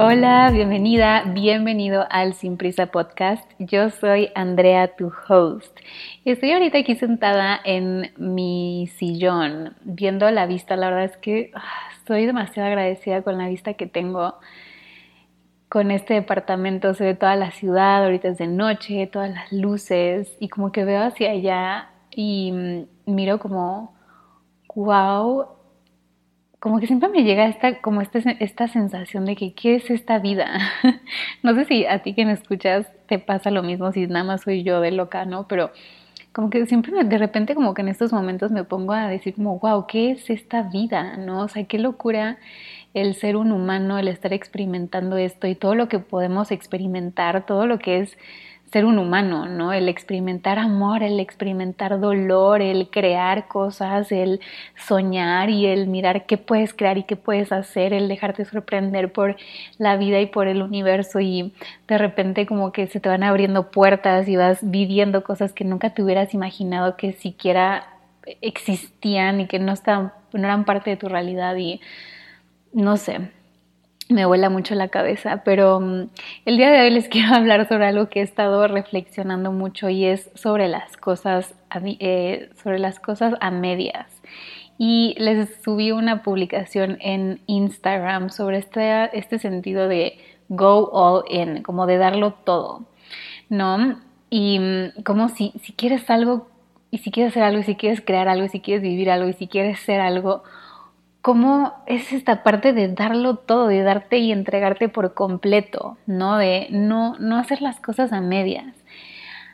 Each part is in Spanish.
Hola, bienvenida, bienvenido al Sin Prisa Podcast. Yo soy Andrea, tu host. Estoy ahorita aquí sentada en mi sillón, viendo la vista. La verdad es que ah, estoy demasiado agradecida con la vista que tengo con este departamento. Se ve toda la ciudad, ahorita es de noche, todas las luces y como que veo hacia allá y mm, miro como, wow, como que siempre me llega esta, como esta, esta sensación de que ¿qué es esta vida? no sé si a ti que me escuchas te pasa lo mismo, si nada más soy yo de loca, ¿no? Pero como que siempre de repente como que en estos momentos me pongo a decir como, wow, ¿qué es esta vida? ¿No? O sea, qué locura el ser un humano, el estar experimentando esto y todo lo que podemos experimentar, todo lo que es ser un humano, ¿no? El experimentar amor, el experimentar dolor, el crear cosas, el soñar y el mirar qué puedes crear y qué puedes hacer, el dejarte sorprender por la vida y por el universo y de repente como que se te van abriendo puertas y vas viviendo cosas que nunca te hubieras imaginado que siquiera existían y que no, estaban, no eran parte de tu realidad y no sé, me vuela mucho la cabeza, pero mm, el día de hoy les quiero hablar sobre algo que he estado reflexionando mucho y es sobre las cosas, eh, sobre las cosas a medias. Y les subí una publicación en Instagram sobre este, este sentido de go all in, como de darlo todo, ¿no? Y mm, como si, si quieres algo, y si quieres hacer algo, y si quieres crear algo, y si quieres vivir algo, y si quieres ser algo, cómo es esta parte de darlo todo, de darte y entregarte por completo, ¿no? De no, no hacer las cosas a medias,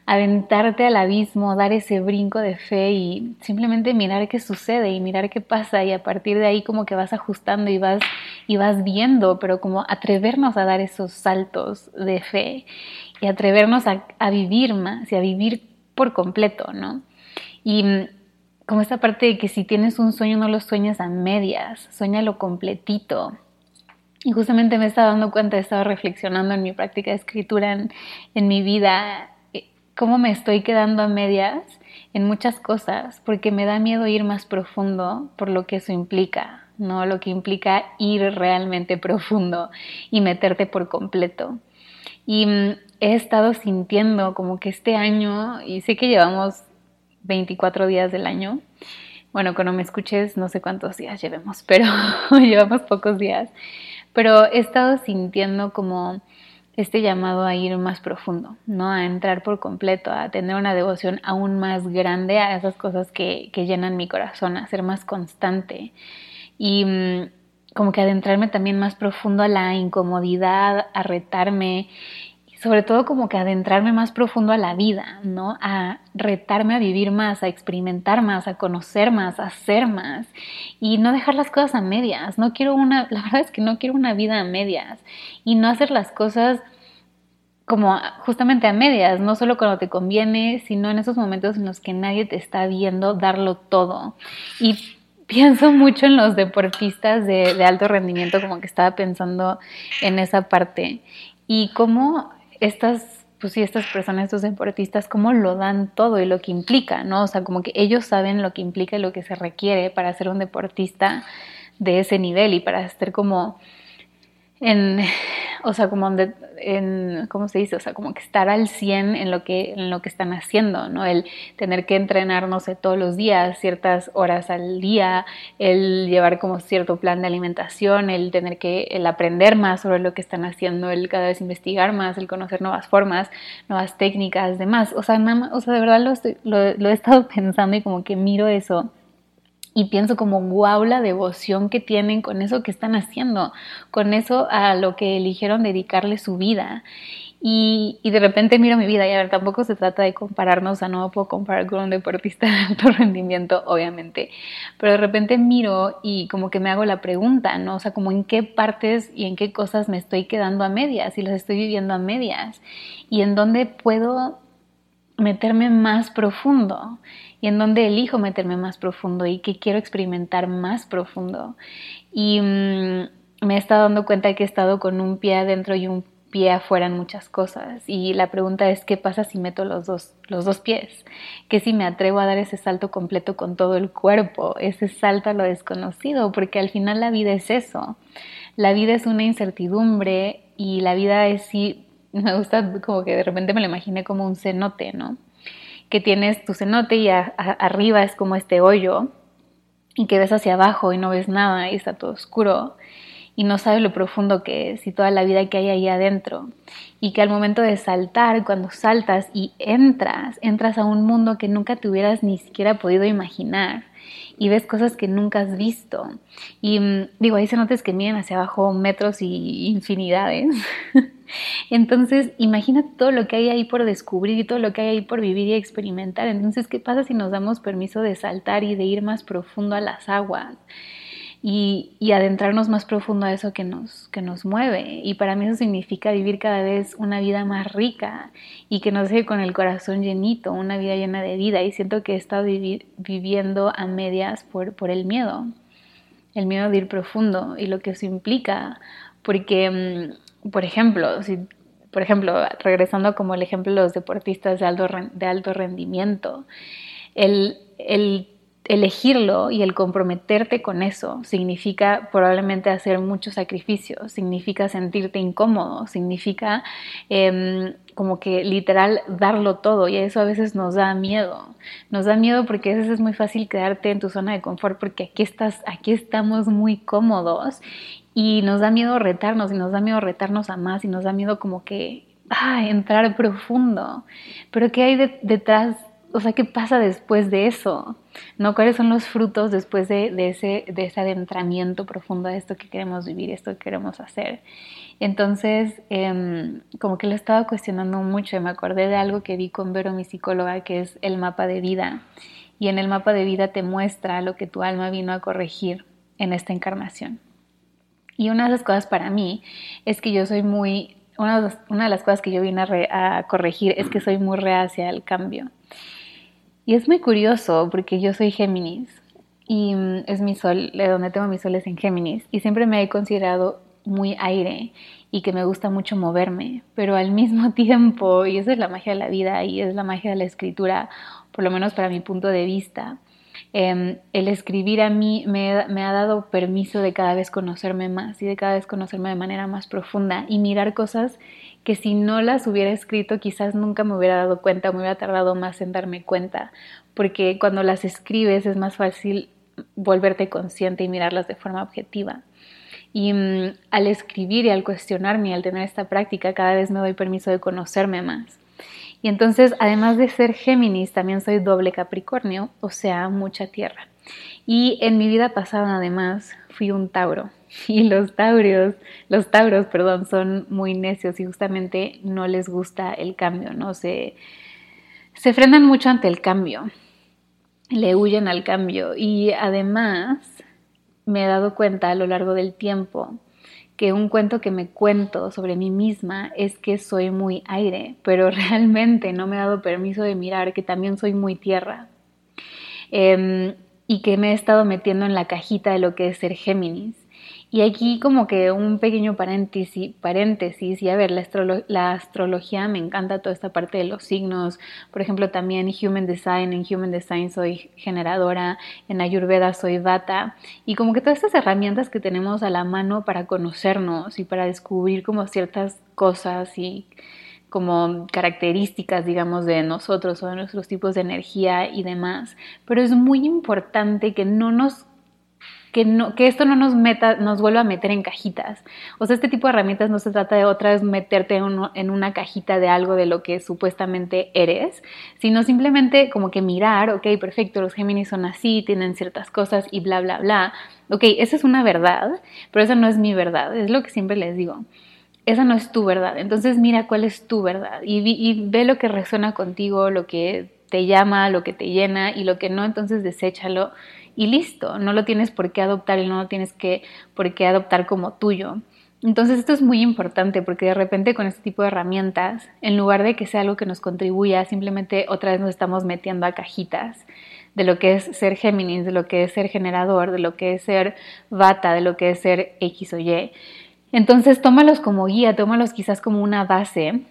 aventarte al abismo, dar ese brinco de fe y simplemente mirar qué sucede y mirar qué pasa y a partir de ahí como que vas ajustando y vas, y vas viendo, pero como atrevernos a dar esos saltos de fe y atrevernos a, a vivir más y a vivir por completo, ¿no? Y como esta parte de que si tienes un sueño no lo sueñas a medias, sueñalo completito. Y justamente me estaba dando cuenta, he estado reflexionando en mi práctica de escritura, en, mi vida, eh, cómo me estoy quedando a medias en muchas cosas, porque me da miedo ir más profundo por lo que eso implica, ¿no? Lo que implica ir realmente profundo y meterte por completo. Y mm, he estado sintiendo como que este año, y sé que llevamos 24 días del año. Bueno, cuando me escuches, no sé cuántos días llevemos, pero llevamos pocos días. Pero he estado sintiendo como este llamado a ir más profundo, ¿no? A entrar por completo, a tener una devoción aún más grande a esas cosas que, que llenan mi corazón, a ser más constante. Y mm, como que adentrarme también más profundo a la incomodidad, a retarme sobre todo como que adentrarme más profundo a la vida, ¿no? A retarme a vivir más, a experimentar más, a conocer más, a hacer más y no dejar las cosas a medias. No quiero una, la verdad es que no quiero una vida a medias y no hacer las cosas como justamente a medias, no solo cuando te conviene, sino en esos momentos en los que nadie te está viendo darlo todo. Y pienso mucho en los deportistas de, de alto rendimiento, como que estaba pensando en esa parte y cómo estas, pues sí, estas personas, estos deportistas, cómo lo dan todo y lo que implica, ¿no? O sea, como que ellos saben lo que implica y lo que se requiere para ser un deportista de ese nivel y para estar como en, o sea, como en, ¿cómo se dice? O sea, como que estar al 100 en lo que, en lo que están haciendo, ¿no? El tener que entrenar, no sé, todos los días, ciertas horas al día, el llevar como cierto plan de alimentación, el tener que, el aprender más sobre lo que están haciendo, el cada vez investigar más, el conocer nuevas formas, nuevas técnicas, demás. O sea, nada o sea, de verdad lo, lo, lo he estado pensando y como que miro eso y pienso como wow la devoción que tienen con eso que están haciendo, con eso a lo que eligieron dedicarle su vida. Y, y, de repente miro mi vida y a ver, tampoco se trata de compararnos, o sea, no puedo comparar con un deportista de alto rendimiento, obviamente, pero de repente miro y como que me hago la pregunta, ¿no? O sea, como en qué partes y en qué cosas me estoy quedando a medias y las estoy viviendo a medias y en dónde puedo meterme más profundo y en donde elijo meterme más profundo y que quiero experimentar más profundo. Y mm, me he estado dando cuenta que he estado con un pie adentro y un pie afuera en muchas cosas. Y la pregunta es, ¿qué pasa si meto los dos, los dos pies? ¿Qué si me atrevo a dar ese salto completo con todo el cuerpo? Ese salto a lo desconocido, porque al final la vida es eso. La vida es una incertidumbre y la vida es sí, me gusta como que de repente me lo imaginé como un cenote, ¿no? Que tienes tu cenote y arriba es como este hoyo y que ves hacia abajo y no ves nada y está todo oscuro y no sabes lo profundo que es y toda la vida que hay ahí adentro. Y que al momento de saltar, cuando saltas y entras, entras a un mundo que nunca te hubieras ni siquiera podido imaginar y ves cosas que nunca has visto. Y mm, digo, ahí se notes que miden hacia abajo metros y infinidades. Entonces, imagina todo lo que hay ahí por descubrir y todo lo que hay ahí por vivir y experimentar. Entonces, ¿qué pasa si nos damos permiso de saltar y de ir más profundo a las aguas? Y, adentrarnos más profundo a eso que nos, que nos mueve. Y para mí eso significa vivir cada vez una vida más rica y que nos deje con el corazón llenito, una vida llena de vida. Y siento que he estado viviendo a medias por, por el miedo, el miedo de ir profundo y lo que eso implica. Porque, mm, por ejemplo, si por ejemplo, regresando como el ejemplo de los deportistas de alto, de alto rendimiento, el, el elegirlo y el comprometerte con eso significa probablemente hacer muchos sacrificios, significa sentirte incómodo, significa em, como que literal darlo todo y eso a veces nos da miedo. Nos da miedo porque a veces es muy fácil quedarte en tu zona de confort porque aquí estás, aquí estamos muy cómodos y nos da miedo retarnos y nos da miedo retarnos a más y nos da miedo como que ah, entrar profundo. Pero ¿qué hay detrás o sea, ¿qué pasa después de eso? ¿No? ¿Cuáles son los frutos después de, ese, de ese adentramiento profundo de esto que queremos vivir, esto que queremos hacer? Entonces, em, como que lo estaba cuestionando mucho y me acordé de algo que vi con Vero, mi psicóloga, que es el mapa de vida. Y en el mapa de vida te muestra lo que tu alma vino a corregir en esta encarnación. Y una de las cosas para mí es que yo soy muy, una de, las cosas que yo vine a, a corregir es que soy muy reacia al cambio. Y es muy curioso porque yo soy Géminis y mm, es mi sol, de donde tengo mis soles en Géminis y siempre me he considerado muy aire y que me gusta mucho moverme, pero al mismo tiempo, y eso es la magia de la vida y es la magia de la escritura, por lo menos para mi punto de vista, em, el escribir a mí me, me, ha dado permiso de cada vez conocerme más y de cada vez conocerme de manera más profunda y mirar cosas que si no las hubiera escrito quizás nunca me hubiera dado cuenta, me hubiera tardado más en darme cuenta, porque cuando las escribes es más fácil volverte consciente y mirarlas de forma objetiva. Y mm, al escribir y al cuestionarme y al tener esta práctica, cada vez me doy permiso de conocerme más. Y entonces, además de ser Géminis, también soy doble Capricornio, o sea, mucha tierra. Y en mi vida pasada, además, fui un Tauro. Y los Tauros, los Tauros, perdón, son muy necios y justamente no les gusta el cambio, ¿no? Se, se frenan mucho ante el cambio, le huyen al cambio y además me he dado cuenta a lo largo del tiempo que un cuento que me cuento sobre mí misma es que soy muy aire, pero realmente no me he dado permiso de mirar que también soy muy tierra. Em, y que me he estado metiendo en la cajita de lo que es ser Géminis. Y aquí como que un pequeño paréntesis, y a ver, la, la, astrología me encanta toda esta parte de los signos, por ejemplo también Human Design, en Human Design soy generadora, en Ayurveda soy Vata, y como que todas estas herramientas que tenemos a la mano para conocernos y para descubrir como ciertas cosas y como características, digamos, de nosotros o de nuestros tipos de energía y demás. Pero es muy importante que no nos que, no, que esto no nos meta, nos vuelva a meter en cajitas. O sea, este tipo de herramientas no se trata de otra vez meterte en, en una cajita de algo de lo que supuestamente eres, sino simplemente como que mirar, ok, perfecto, los Géminis son así, tienen ciertas cosas y bla, bla, bla. Ok, esa es una verdad, pero esa no es mi verdad, es lo que siempre les digo esa no es tu verdad. Entonces mira cuál es tu verdad y, ve lo que resuena contigo, lo que te llama, lo que te llena y lo que no, entonces deséchalo y listo. No lo tienes por qué adoptar y no lo tienes que, por qué adoptar como tuyo. Entonces esto es muy importante porque de repente con este tipo de herramientas, en lugar de que sea algo que nos contribuya, simplemente otra vez nos estamos metiendo a cajitas de lo que es ser Géminis, de lo que es ser generador, de lo que es ser Vata, de lo que es ser X o Y. Entonces tómalos como guía, tómalos quizás como una base,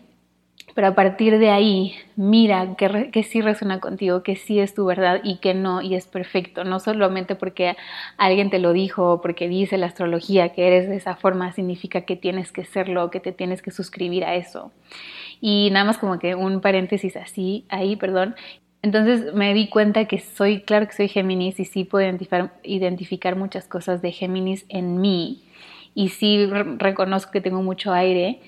pero a partir de ahí mira que, sí resuena contigo, que sí es tu verdad y que no, y es perfecto, no solamente porque alguien te lo dijo o porque dice la astrología que eres de esa forma, significa que tienes que serlo, que te tienes que suscribir a eso. Y nada más como que un paréntesis así, ahí, perdón, entonces me di cuenta que soy, claro que soy Géminis y sí puedo identificar, identificar muchas cosas de Géminis en mí y sí reconozco que tengo mucho aire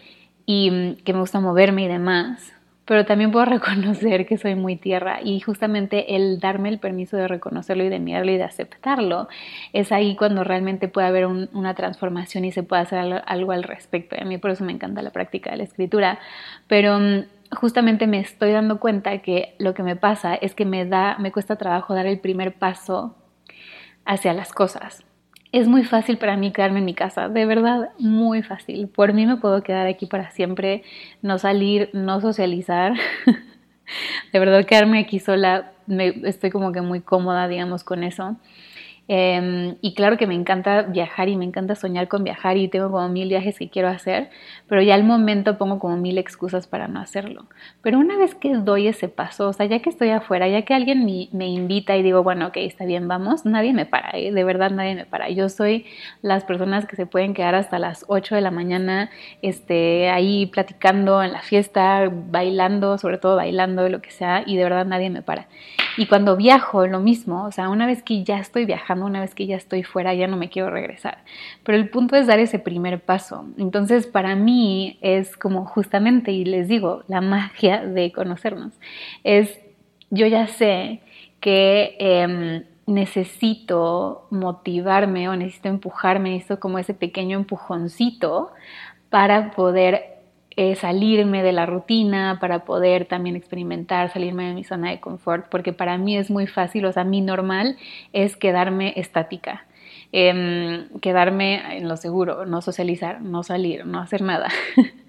y mm, que me gusta moverme y demás, pero también puedo reconocer que soy muy tierra y justamente el darme el permiso de reconocerlo y de mirarlo y de aceptarlo es ahí cuando realmente puede haber una transformación y se puede hacer algo, al respecto. A mí por eso me encanta la práctica de la escritura, pero mm, justamente me estoy dando cuenta que lo que me pasa es que me da me cuesta trabajo dar el primer paso hacia las cosas es muy fácil para mí quedarme en mi casa, de verdad, muy fácil. Por mí me puedo quedar aquí para siempre, no salir, no socializar. de verdad, quedarme aquí sola, me, estoy como que muy cómoda, digamos, con eso. Em, y claro que me encanta viajar y me encanta soñar con viajar y tengo como mil viajes que quiero hacer, pero ya al momento pongo como mil excusas para no hacerlo. Pero una vez que doy ese paso, o sea, ya que estoy afuera, ya que alguien me, invita y digo, bueno, ok, está bien, vamos, nadie me para, ¿eh? de verdad nadie me para. Yo soy las personas que se pueden quedar hasta las 8 de la mañana este, ahí platicando en la fiesta, bailando, sobre todo bailando, lo que sea, y de verdad nadie me para. Y cuando viajo, lo mismo, o sea, una vez que ya estoy viajando, una vez que ya estoy fuera, ya no me quiero regresar. Pero el punto es dar ese primer paso. Entonces, para mí es como justamente, y les digo, la magia de conocernos, es, yo ya sé que... Em, necesito motivarme o necesito empujarme, necesito como ese pequeño empujoncito para poder eh, salirme de la rutina, para poder también experimentar, salirme de mi zona de confort, porque para mí es muy fácil, o sea, mi normal es quedarme estática. Em, quedarme en lo seguro, no socializar, no salir, no hacer nada.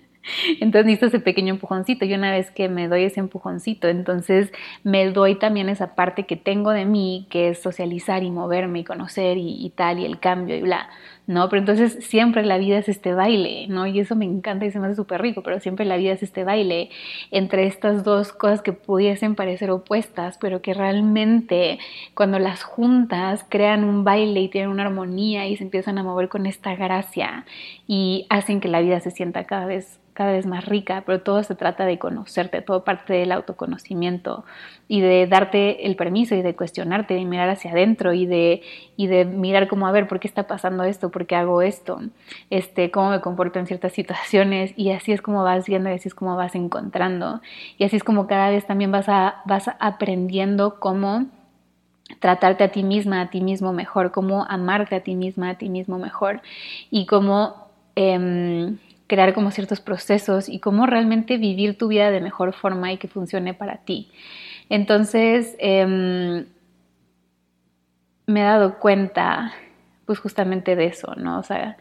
Entonces necesito ese pequeño empujoncito y una vez que me doy ese empujoncito, entonces me doy también esa parte que tengo de mí, que es socializar y moverme y conocer y, y tal, y el cambio y bla. ¿No? Pero entonces siempre la vida es este baile, ¿no? Y eso me encanta y se me hace súper rico, pero siempre la vida es este baile entre estas dos cosas que pudiesen parecer opuestas, pero que realmente cuando las juntas crean un baile y tienen una armonía y se empiezan a mover con esta gracia y hacen que la vida se sienta cada vez cada vez más rica, pero todo se trata de conocerte, todo parte del autoconocimiento y de darte el permiso y de cuestionarte, de mirar hacia adentro y de, y de mirar cómo, a ver, ¿por qué está pasando esto? ¿Por qué hago esto? Este, ¿Cómo me comporto en ciertas situaciones? Y así es como vas viendo y así es como vas encontrando. Y así es como cada vez también vas, a, vas aprendiendo cómo tratarte a ti misma, a ti mismo mejor, cómo amarte a ti misma, a ti mismo mejor y cómo... Em, crear como ciertos procesos y cómo realmente vivir tu vida de mejor forma y que funcione para ti. Entonces, em, me he dado cuenta, pues justamente de eso, ¿no? O sea,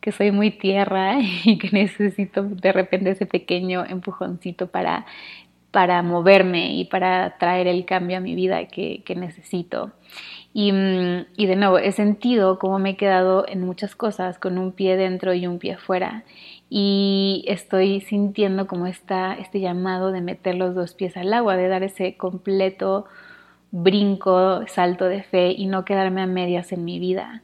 que soy muy tierra y que necesito de repente ese pequeño empujoncito para, para moverme y para traer el cambio a mi vida que, que necesito. Y, y, de nuevo, he sentido cómo me he quedado en muchas cosas con un pie dentro y un pie fuera y estoy sintiendo como está este llamado de meter los dos pies al agua, de dar ese completo brinco, salto de fe y no quedarme a medias en mi vida,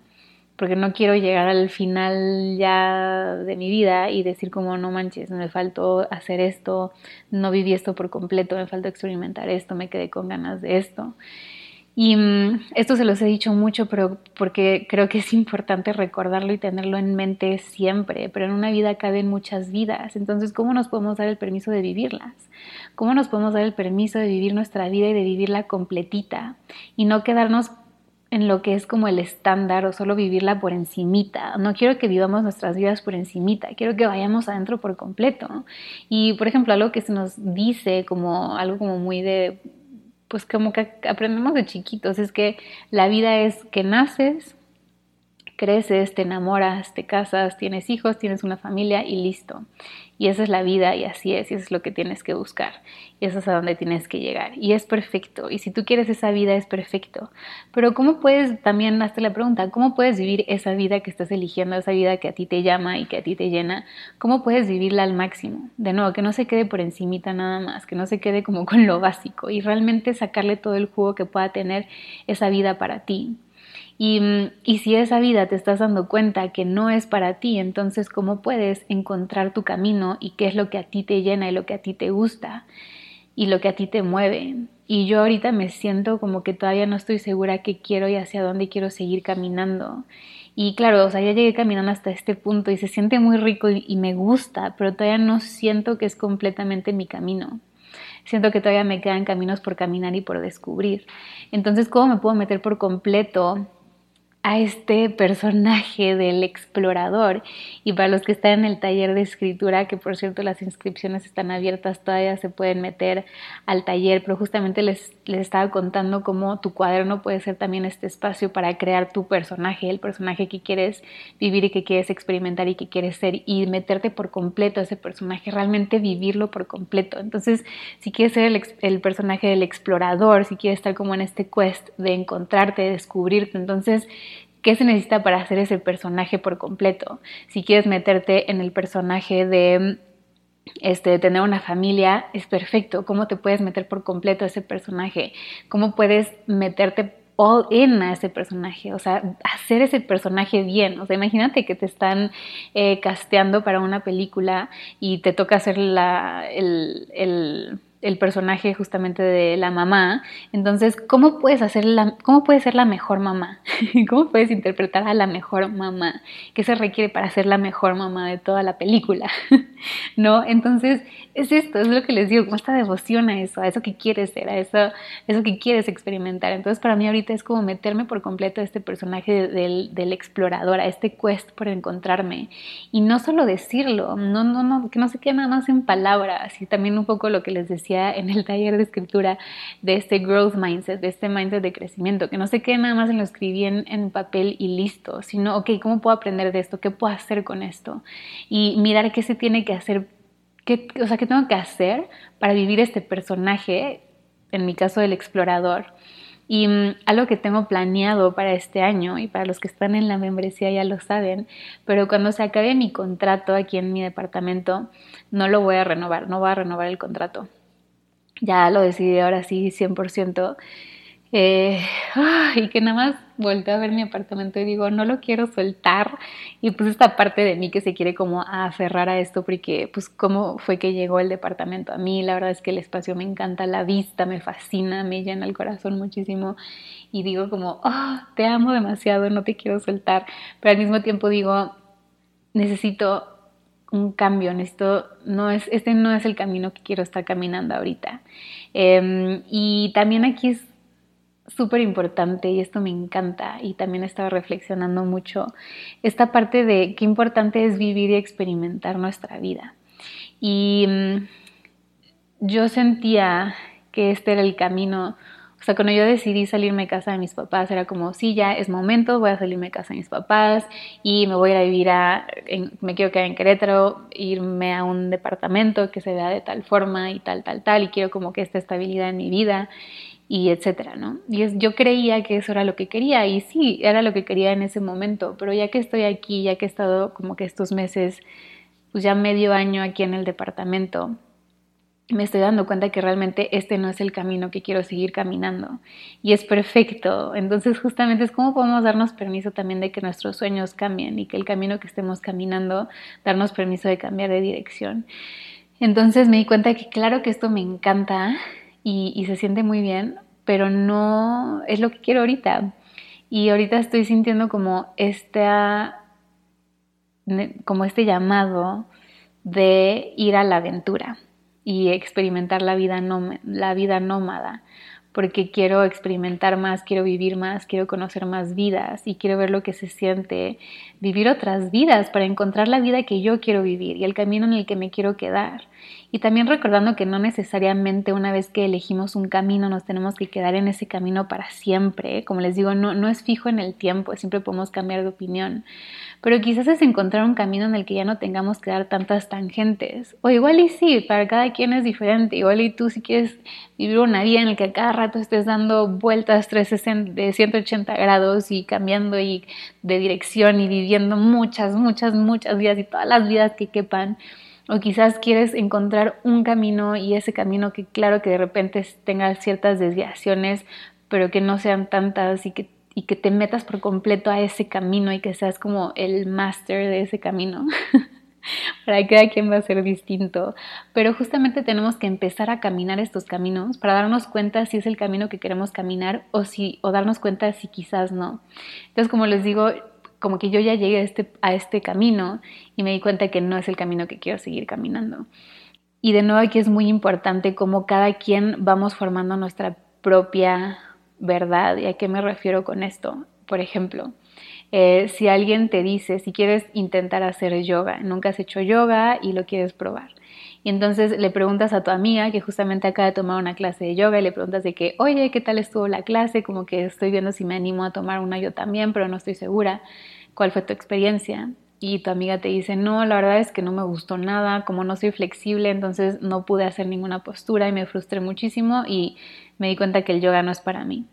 porque no quiero llegar al final ya de mi vida y decir como no manches, me faltó hacer esto, no viví esto por completo, me faltó experimentar esto, me quedé con ganas de esto. Y mm, esto se los he dicho mucho, pero porque creo que es importante recordarlo y tenerlo en mente siempre. Pero en una vida caben muchas vidas. Entonces, ¿cómo nos podemos dar el permiso de vivirlas? ¿Cómo nos podemos dar el permiso de vivir nuestra vida y de vivirla completita? Y no quedarnos en lo que es como el estándar o solo vivirla por encimita. No quiero que vivamos nuestras vidas por encimita, quiero que vayamos adentro por completo. Y por ejemplo, algo que se nos dice como algo como muy de pues como que aprendemos de chiquitos, es que la vida es que naces, creces, te enamoras, te casas, tienes hijos, tienes una familia y listo. Y esa es la vida y así es, y eso es lo que tienes que buscar. Y eso es a donde tienes que llegar. Y es perfecto. Y si tú quieres esa vida, es perfecto. Pero ¿cómo puedes, también hazte la pregunta, ¿cómo puedes vivir esa vida que estás eligiendo, esa vida que a ti te llama y que a ti te llena? ¿Cómo puedes vivirla al máximo? De nuevo, que no se quede por encimita nada más, que no se quede como con lo básico y realmente sacarle todo el jugo que pueda tener esa vida para ti. Y, y, si esa vida te estás dando cuenta que no es para ti, entonces cómo puedes encontrar tu camino y qué es lo que a ti te llena y lo que a ti te gusta y lo que a ti te mueve. Y yo ahorita me siento como que todavía no estoy segura qué quiero y hacia dónde quiero seguir caminando. Y claro, o sea, ya llegué caminando hasta este punto y se siente muy rico y, y me gusta, pero todavía no siento que es completamente mi camino siento que todavía me quedan caminos por caminar y por descubrir. Entonces, ¿cómo me puedo meter por completo a este personaje del explorador. Y para los que están en el taller de escritura, que por cierto las inscripciones están abiertas, todavía se pueden meter al taller, pero justamente les, les estaba contando cómo tu cuaderno puede ser también este espacio para crear tu personaje, el personaje que quieres vivir y que quieres experimentar y que quieres ser y meterte por completo a ese personaje, realmente vivirlo por completo. Entonces, si quieres ser el, el personaje del explorador, si quieres estar como en este quest de encontrarte, de descubrirte, entonces ¿Qué se necesita para hacer ese personaje por completo? Si quieres meterte en el personaje de este, tener una familia, es perfecto. ¿Cómo te puedes meter por completo a ese personaje? ¿Cómo puedes meterte all in a ese personaje? O sea, hacer ese personaje bien. O sea, imagínate que te están eh, casteando para una película y te toca hacer la, el el personaje justamente de la mamá. Entonces, ¿cómo puedes hacer la, cómo puedes ser la mejor mamá? ¿Cómo puedes interpretar a la mejor mamá? ¿Qué se requiere para ser la mejor mamá de toda la película? ¿No? Entonces, es esto, es lo que les digo, como esta devoción a eso, a eso que quieres ser, a eso, eso que quieres experimentar. Entonces, para mí ahorita es como meterme por completo a este personaje del, del explorador, a este quest por encontrarme. Y no solo decirlo, no, no, no, que no se quede nada más en palabras, y también un poco lo que les decía en el taller de escritura de este growth mindset, de este mindset de crecimiento, que no se quede nada más en lo escribí en, papel y listo, sino, ok, ¿cómo puedo aprender de esto? ¿Qué puedo hacer con esto? Y mirar qué se tiene que hacer, qué, o sea, qué tengo que hacer para vivir este personaje, en mi caso del explorador. Y mm, algo que tengo planeado para este año, y para los que están en la membresía ya lo saben, pero cuando se acabe mi contrato aquí en mi departamento, no lo voy a renovar, no voy a renovar el contrato ya lo decidí ahora sí 100%. Eh, y que nada más volteo a ver mi apartamento y digo, no lo quiero soltar. Y pues esta parte de mí que se quiere como aferrar a esto, porque pues cómo fue que llegó el departamento a mí. La verdad es que el espacio me encanta, la vista me fascina, me llena el corazón muchísimo. Y digo como, oh, te amo demasiado, no te quiero soltar. Pero al mismo tiempo digo, necesito un cambio, esto no es, este no es el camino que quiero estar caminando ahorita. Em, y también aquí es súper importante y esto me encanta y también he estado reflexionando mucho esta parte de qué importante es vivir y experimentar nuestra vida. Y mm, yo sentía que este era el camino o sea, cuando yo decidí salirme de casa de mis papás, era como, sí, ya es momento, voy a salirme de casa de mis papás y me voy a vivir a, me quiero quedar en Querétaro, irme a un departamento que se vea de tal forma y tal, tal, tal, y quiero como que esta estabilidad en mi vida y etcétera, ¿no? Y es, yo creía que eso era lo que quería y sí, era lo que quería en ese momento, pero ya que estoy aquí, ya que he estado como que estos meses, pues ya medio año aquí en el departamento, me estoy dando cuenta que realmente este no es el camino que quiero seguir caminando y es perfecto. Entonces justamente es como podemos darnos permiso también de que nuestros sueños cambien y que el camino que estemos caminando, darnos permiso de cambiar de dirección. Entonces me di cuenta que claro que esto me encanta y, y se siente muy bien, pero no es lo que quiero ahorita. Y ahorita estoy sintiendo como esta, como este llamado de ir a la aventura y experimentar la vida, la vida nómada, porque quiero experimentar más, quiero vivir más, quiero conocer más vidas y quiero ver lo que se siente vivir otras vidas para encontrar la vida que yo quiero vivir y el camino en el que me quiero quedar. Y también recordando que no necesariamente una vez que elegimos un camino nos tenemos que quedar en ese camino para siempre. Como les digo, no, no es fijo en el tiempo, siempre podemos cambiar de opinión. Pero quizás es encontrar un camino en el que ya no tengamos que dar tantas tangentes. O igual y sí, para cada quien es diferente. Igual y tú si quieres vivir una vida en la que a cada rato estés dando vueltas 360, de 180 grados y cambiando y de dirección y viviendo muchas, muchas, muchas vidas y todas las vidas que quepan o quizás quieres encontrar un camino y ese camino que claro que de repente tenga ciertas desviaciones, pero que no sean tantas y que, te metas por completo a ese camino y que seas como el máster de ese camino. para cada quien va a ser distinto, pero justamente tenemos que empezar a caminar estos caminos para darnos cuenta si es el camino que queremos caminar o si o darnos cuenta si quizás no. Entonces, como les digo, como que yo ya llegué a este, a este camino y me di cuenta que no es el camino que quiero seguir caminando. Y de nuevo aquí es muy importante cómo cada quien vamos formando nuestra propia verdad. ¿Y a qué me refiero con esto? Por ejemplo, eh, si alguien te dice, si quieres intentar hacer yoga, nunca has hecho yoga y lo quieres probar. Y entonces le preguntas a tu amiga que justamente acaba de tomar una clase de yoga y le preguntas de que, oye, ¿qué tal estuvo la clase? Como que estoy viendo si me animo a tomar una yo también, pero no estoy segura. ¿Cuál fue tu experiencia? Y tu amiga te dice, no, la verdad es que no me gustó nada, como no soy flexible, entonces no pude hacer ninguna postura y me frustré muchísimo y me di cuenta que el yoga no es para mí.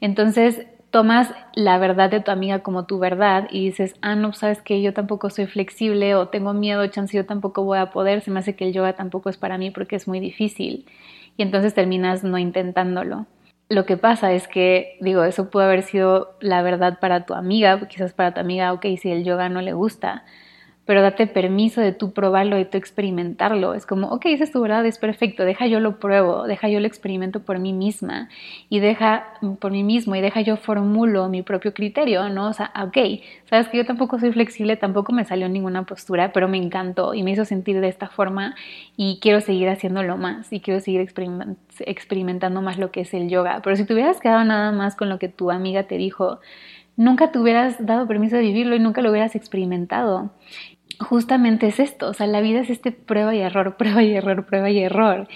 Entonces tomas la verdad de tu amiga como tu verdad y dices, ah, no, sabes que yo tampoco soy flexible o tengo miedo, chance yo tampoco voy a poder, se me hace que el yoga tampoco es para mí porque es muy difícil. Y entonces terminas no intentándolo. Lo que pasa es que, digo, eso puede haber sido la verdad para tu amiga, quizás para tu amiga, ok, si el yoga no le gusta, pero date permiso de tú probarlo, de tú experimentarlo. Es como, ok, esa es tu verdad, es perfecto, deja yo lo pruebo, deja yo lo experimento por mí misma y deja por mí mismo y deja yo formulo mi propio criterio, ¿no? O sea, ok, sabes que yo tampoco soy flexible, tampoco me salió ninguna postura, pero me encantó y me hizo sentir de esta forma y quiero seguir haciéndolo más y quiero seguir experimentando más lo que es el yoga. Pero si te hubieras quedado nada más con lo que tu amiga te dijo, nunca te hubieras dado permiso de vivirlo y nunca lo hubieras experimentado justamente es esto, o sea, la vida es este prueba y error, prueba y error, prueba y error.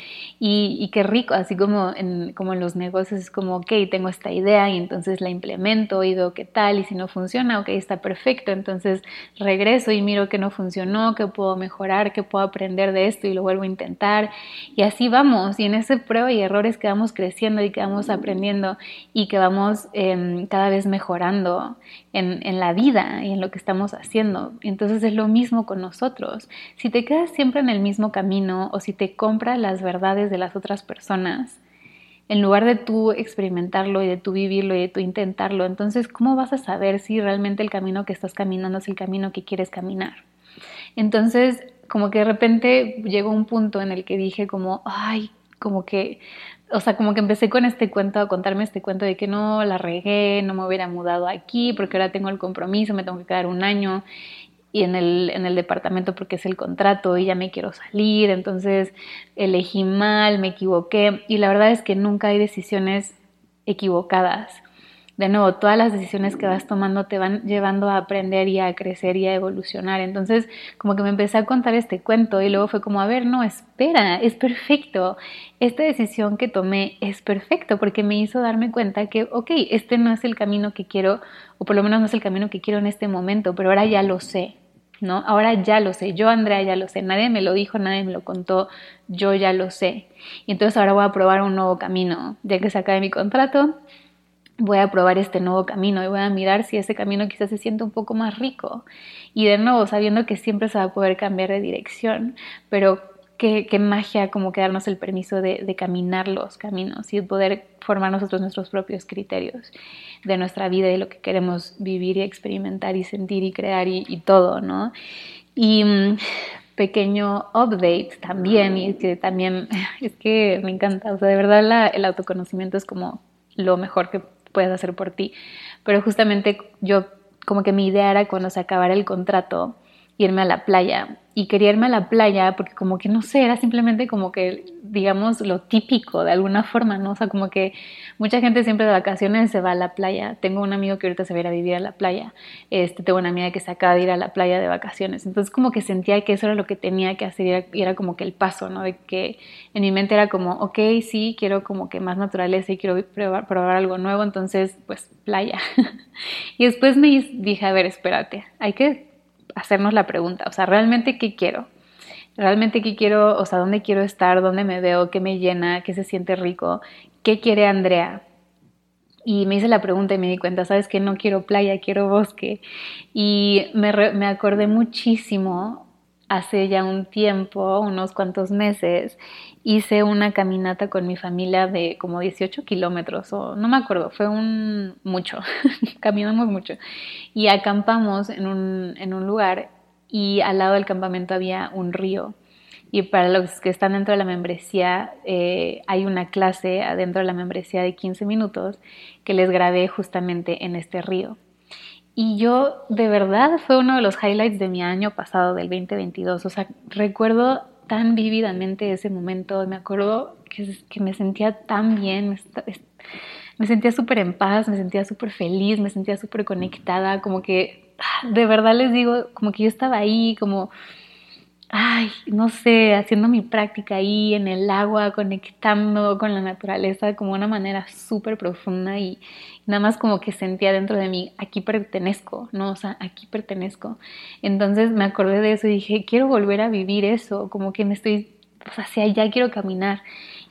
Y, qué rico, así como en, como en los negocios es como, ok, tengo esta idea y entonces la implemento y veo qué tal y si no funciona, ok, está perfecto, entonces regreso y miro que no funcionó, que puedo mejorar, que puedo aprender de esto y lo vuelvo a intentar. Y así vamos, y en ese prueba y errores que vamos creciendo y que vamos aprendiendo y que vamos em, cada vez mejorando en, en la vida y en lo que estamos haciendo. Entonces es lo mismo con nosotros. Si te quedas siempre en el mismo camino o si te compras las verdades de las otras personas, en lugar de tú experimentarlo y de tú vivirlo y de tú intentarlo, entonces, ¿cómo vas a saber si realmente el camino que estás caminando es el camino que quieres caminar? Entonces, como que de repente llegó un punto en el que dije como, ay, como que, o sea, como que empecé con este cuento, a contarme este cuento de que no, la regué, no me hubiera mudado aquí porque ahora tengo el compromiso, me tengo que quedar un año y en el, en el departamento porque es el contrato y ya me quiero salir, entonces elegí mal, me equivoqué y la verdad es que nunca hay decisiones equivocadas. De nuevo, todas las decisiones que vas tomando te van llevando a aprender y a crecer y a evolucionar. Entonces, como que me empecé a contar este cuento y luego fue como, a ver, no, espera, es perfecto. Esta decisión que tomé es perfecto porque me hizo darme cuenta que, ok, este no es el camino que quiero, o por lo menos no es el camino que quiero en este momento, pero ahora ya lo sé. ¿No? Ahora ya lo sé, yo Andrea ya lo sé, nadie me lo dijo, nadie me lo contó, yo ya lo sé. Y entonces ahora voy a probar un nuevo camino, ya que se mi contrato, voy a probar este nuevo camino y voy a mirar si ese camino quizás se siente un poco más rico. Y de nuevo, sabiendo que siempre se va a poder cambiar de dirección, pero qué, magia como que darnos el permiso de, caminar los caminos y poder formar nosotros nuestros propios criterios de nuestra vida y lo que queremos vivir y experimentar y sentir y crear y, todo, ¿no? Y mm, pequeño update también, y que también es que me encanta, o sea, de verdad el autoconocimiento es como lo mejor que puedes hacer por ti, pero justamente yo como que mi idea era cuando se acabara el contrato, irme a la playa y quería irme a la playa porque como que no sé, era simplemente como que, digamos, lo típico de alguna forma, ¿no? O sea, como que mucha gente siempre de vacaciones se va a la playa. Tengo un amigo que ahorita se va a ir a vivir a la playa. Este, tengo una amiga que se acaba de ir a la playa de vacaciones. Entonces como que sentía que eso era lo que tenía que hacer y era, como que el paso, ¿no? De que en mi mente era como, ok, sí, quiero como que más naturaleza y quiero probar, probar algo nuevo, entonces pues playa. y después me dije, a ver, espérate, hay que hacernos la pregunta, o sea, ¿realmente qué quiero? ¿Realmente qué quiero? O sea, ¿dónde quiero estar? ¿Dónde me veo? ¿Qué me llena? ¿Qué se siente rico? ¿Qué quiere Andrea? Y me hice la pregunta y me di cuenta, sabes que no quiero playa, quiero bosque. Y me, me acordé muchísimo hace ya un tiempo, unos cuantos meses, hice una caminata con mi familia de como 18 kilómetros, o no me acuerdo, fue un mucho, caminamos mucho. Y acampamos en un, en un lugar y al lado del campamento había un río. Y para los que están dentro de la membresía, eh, hay una clase adentro de la membresía de 15 minutos que les grabé justamente en este río. Y yo, de verdad, fue uno de los highlights de mi año pasado, del 2022. O sea, recuerdo tan vívidamente ese momento. Me acuerdo que, me sentía tan bien, me sentía súper en paz, me sentía súper feliz, me sentía súper conectada, como que, ah, de verdad les digo, como que yo estaba ahí, como ay, no sé, haciendo mi práctica ahí en el agua, conectando con la naturaleza como una manera súper profunda y nada más como que sentía dentro de mí, aquí pertenezco, ¿no? O sea, aquí pertenezco. Entonces me acordé de eso y dije, quiero volver a vivir eso, como que me estoy, sea, hacia allá quiero caminar.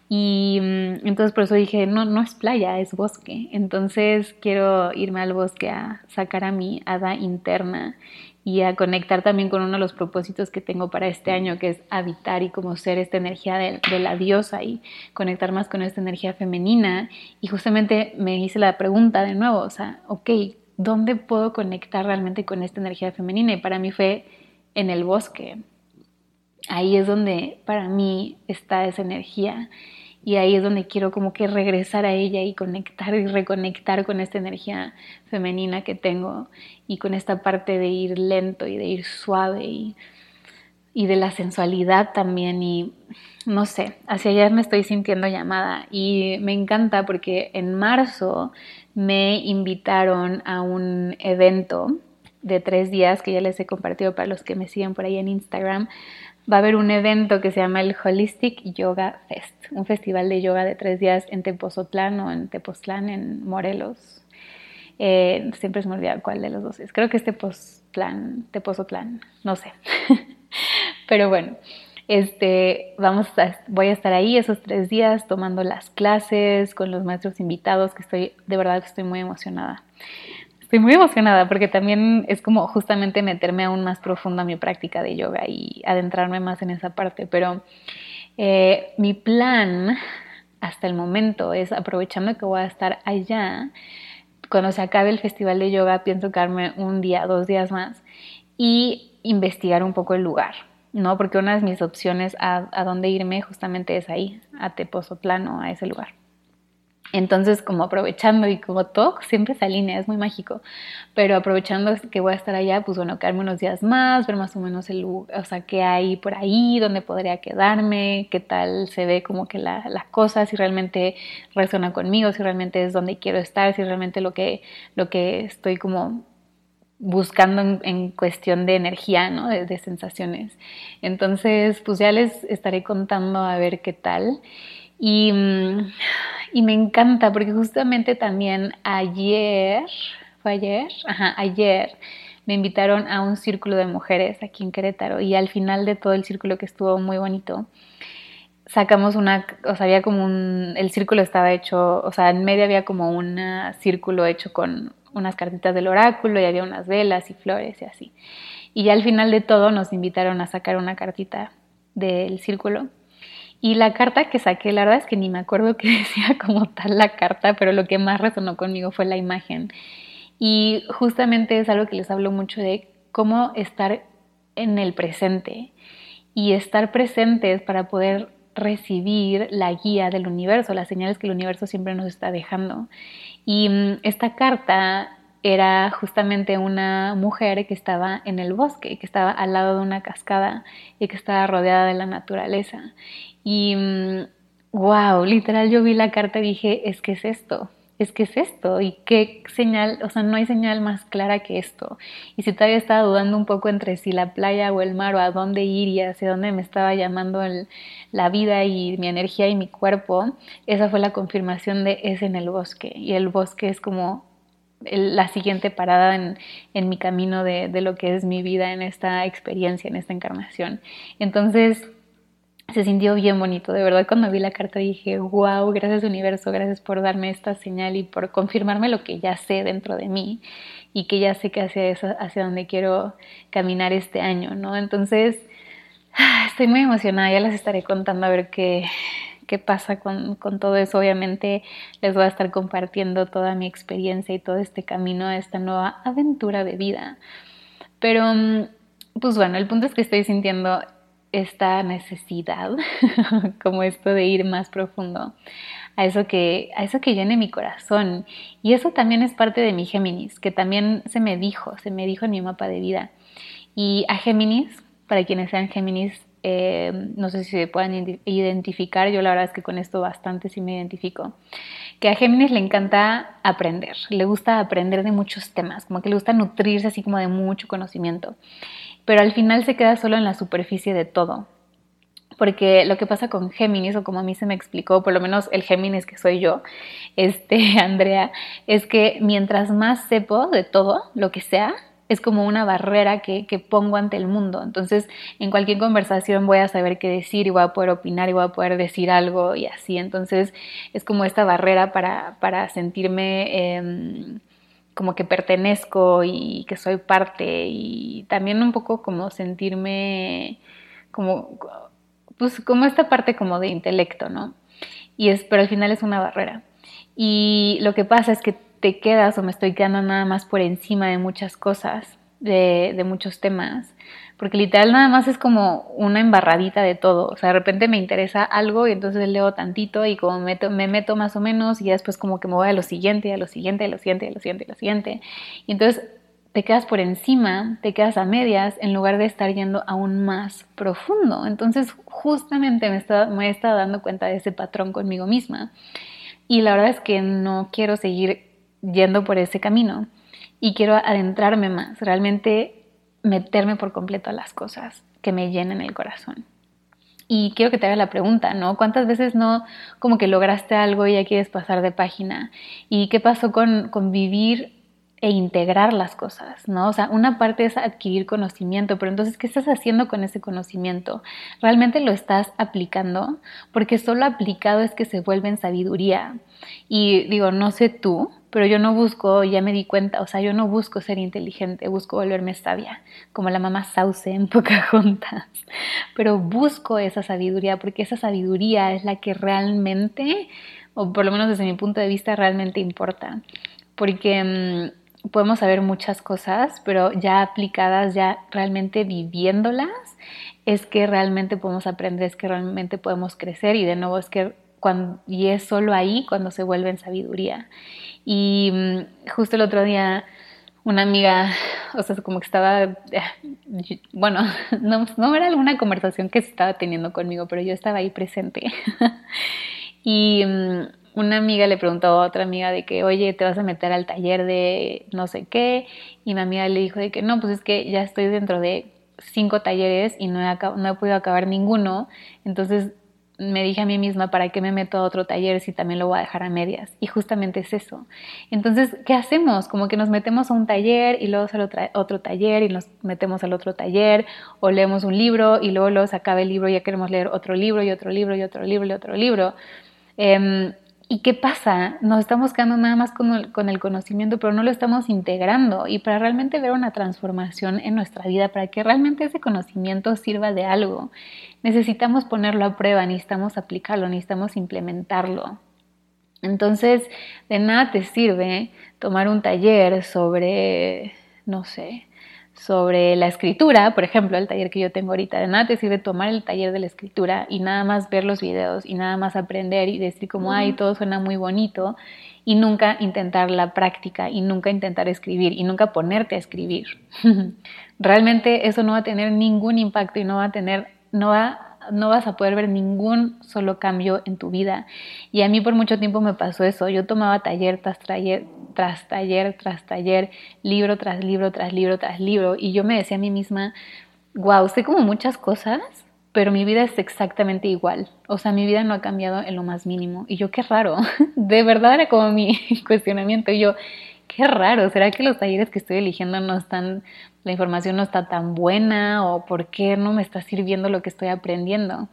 Y mm, entonces por eso dije, no, no es playa, es bosque. Entonces quiero irme al bosque a sacar a mi hada interna y a conectar también con uno de los propósitos que tengo para este año, que es habitar y como ser esta energía de, la diosa y conectar más con esta energía femenina. Y justamente me hice la pregunta de nuevo, o sea, ok, ¿dónde puedo conectar realmente con esta energía femenina? Y para mí fue en el bosque. Ahí es donde para mí está esa energía y ahí es donde quiero como que regresar a ella y conectar y reconectar con esta energía femenina que tengo y con esta parte de ir lento y de ir suave y, y de la sensualidad también y no sé, hacia allá me estoy sintiendo llamada y me encanta porque en marzo me invitaron a un evento de tres días que ya les he compartido para los que me siguen por ahí en Instagram va a haber un evento que se llama el Holistic Yoga Fest, un festival de yoga de tres días en Tepozotlán o en Tepoztlán, en Morelos. Eh, siempre se me olvida cuál de los dos es. Creo que es Tepoztlán, Tepozotlán, no sé. Pero bueno, este, vamos voy a estar ahí esos tres días tomando las clases con los maestros invitados, que estoy, de verdad estoy muy emocionada. Estoy muy emocionada porque también es como justamente meterme aún más profundo a mi práctica de yoga y adentrarme más en esa parte. Pero eh, mi plan hasta el momento es, aprovechando que voy a estar allá, cuando se acabe el festival de yoga, pienso quedarme un día, dos días más y investigar un poco el lugar. ¿no? Porque una de mis opciones a, dónde irme justamente es ahí, a Tepozotlán o a ese lugar. Entonces, como aprovechando y como todo siempre se alinea, es muy mágico, pero aprovechando que voy a estar allá, pues bueno, quedarme unos días más, ver más o menos el lugar, o sea, qué hay por ahí, dónde podría quedarme, qué tal se ve como que la, las cosas, si realmente resuena conmigo, si realmente es donde quiero estar, si realmente lo que, lo que estoy como buscando en, cuestión de energía, ¿no? De, de sensaciones. Entonces, pues ya les estaré contando a ver qué tal. Y, me encanta porque justamente también ayer, ¿fue ayer? Ajá, ayer me invitaron a un círculo de mujeres aquí en Querétaro y al final de todo el círculo que estuvo muy bonito, sacamos una, o sea, había como un, el círculo estaba hecho, o sea, en medio había como un círculo hecho con unas cartitas del oráculo y había unas velas y flores y así. Y ya al final de todo nos invitaron a sacar una cartita del círculo y la carta que saqué, la verdad es que ni me acuerdo qué decía como tal la carta, pero lo que más resonó conmigo fue la imagen. Y justamente es algo que les hablo mucho de cómo estar en el presente. Y estar presentes para poder recibir la guía del universo, las señales que el universo siempre nos está dejando. Y mm, esta carta era justamente una mujer que estaba en el bosque, que estaba al lado de una cascada y que estaba rodeada de la naturaleza. Y wow, literal yo vi la carta y dije, es que es esto, es que es esto y qué señal, o sea, no hay señal más clara que esto. Y si todavía estaba dudando un poco entre si la playa o el mar o a dónde ir y hacia dónde me estaba llamando la vida y mi energía y mi cuerpo, esa fue la confirmación de es en el bosque. Y el bosque es como la siguiente parada en, en mi camino de, de lo que es mi vida en esta experiencia, en esta encarnación. Entonces, se sintió bien bonito. De verdad, cuando vi la carta dije, wow, gracias universo, gracias por darme esta señal y por confirmarme lo que ya sé dentro de mí y que ya sé que hacia eso, hacia donde quiero caminar este año, ¿no? Entonces, estoy muy emocionada, ya les estaré contando a ver qué, qué pasa con, con todo eso. Obviamente les voy a estar compartiendo toda mi experiencia y todo este camino a esta nueva aventura de vida. Pero, mm, pues bueno, el punto es que estoy sintiendo esta necesidad, como esto de ir más profundo, a eso que a eso que llene mi corazón. Y eso también es parte de mi Géminis, que también se me dijo, se me dijo en mi mapa de vida. Y a Géminis, para quienes sean Géminis, eh, no sé si se puedan identificar, yo la verdad es que con esto bastante sí me identifico, que a Géminis le encanta aprender, le gusta aprender de muchos temas, como que le gusta nutrirse así como de mucho conocimiento pero al final se queda solo en la superficie de todo. Porque lo que pasa con Géminis, o como a mí se me explicó, por lo menos el Géminis que soy yo, este, Andrea, es que mientras más sepo de todo, lo que sea, es como una barrera que, que, pongo ante el mundo. Entonces, en cualquier conversación voy a saber qué decir y voy a poder opinar y voy a poder decir algo y así. Entonces, es como esta barrera para, para sentirme... Eh, como que pertenezco y que soy parte y también un poco como sentirme como pues como esta parte como de intelecto, ¿no? Y es pero al final es una barrera. Y lo que pasa es que te quedas o me estoy quedando nada más por encima de muchas cosas, de, de muchos temas, porque literal nada más es como una embarradita de todo, o sea, de repente me interesa algo y entonces leo tantito y como me meto, me meto más o menos y ya después como que me voy a lo siguiente, a lo siguiente, a lo siguiente, a lo siguiente, a lo siguiente. Y entonces te quedas por encima, te quedas a medias en lugar de estar yendo aún más profundo. Entonces justamente me, está, me estado dando cuenta de ese patrón conmigo misma. Y la verdad es que no quiero seguir yendo por ese camino y quiero adentrarme más. Realmente meterme por completo a las cosas que me llenen el corazón. Y quiero que te hagas la pregunta, ¿no? ¿Cuántas veces no como que lograste algo y ya quieres pasar de página? ¿Y qué pasó con, con vivir e integrar las cosas, ¿no? O sea, una parte es adquirir conocimiento, pero entonces, ¿qué estás haciendo con ese conocimiento? ¿Realmente lo estás aplicando? Porque solo aplicado es que se vuelve en sabiduría. Y digo, no sé tú, pero yo no busco, ya me di cuenta, o sea, yo no busco ser inteligente, busco volverme sabia, como la mamá Sauce en Pocahontas, pero busco esa sabiduría porque esa sabiduría es la que realmente, o por lo menos desde mi punto de vista, realmente importa, porque mm, podemos saber muchas cosas, pero ya aplicadas, ya realmente viviéndolas, es que realmente podemos aprender, es que realmente podemos crecer y de nuevo es que cuando, y es solo ahí cuando se vuelve en sabiduría. Y mm, justo el otro día una amiga, o sea, como que estaba, eh, bueno, no, no era alguna conversación que se estaba teniendo conmigo, pero yo estaba ahí presente. y mm, una amiga le preguntó a otra amiga de que, oye, te vas a meter al taller de no sé qué, y mi amiga le dijo de que no, pues es que ya estoy dentro de cinco talleres y no he, no he podido acabar ninguno, entonces me dije a mí misma, ¿para qué me meto a otro taller si también lo voy a dejar a medias? Y justamente es eso. Entonces, ¿qué hacemos? Como que nos metemos a un taller y luego al otro, taller y nos metemos al otro taller o leemos un libro y luego, luego se acaba el libro y ya queremos leer otro libro y otro libro y otro libro y otro libro. Eh, ¿Y qué pasa? Nos estamos quedando nada más con el, con el, conocimiento, pero no lo estamos integrando. Y para realmente ver una transformación en nuestra vida, para que realmente ese conocimiento sirva de algo, necesitamos ponerlo a prueba, necesitamos aplicarlo, necesitamos implementarlo. Entonces, de nada te sirve tomar un taller sobre, no sé, sobre la escritura, por ejemplo, el taller que yo tengo ahorita, de nada te sirve tomar el taller de la escritura y nada más ver los videos y nada más aprender y decir como, ay, todo suena muy bonito y nunca intentar la práctica y nunca intentar escribir y nunca ponerte a escribir. Realmente eso no va a tener ningún impacto y no va a tener, no va no vas a poder ver ningún solo cambio en tu vida. Y a mí por mucho tiempo me pasó eso. Yo tomaba taller tras taller, tras taller, tras taller, libro tras libro, tras libro, tras libro. Y yo me decía a mí misma, wow, sé como muchas cosas, pero mi vida es exactamente igual. O sea, mi vida no ha cambiado en lo más mínimo. Y yo, qué raro. De verdad era como mi cuestionamiento. Y yo, qué raro. ¿Será que los talleres que estoy eligiendo no están, la información no está tan buena? ¿O por qué no me está sirviendo lo que estoy aprendiendo?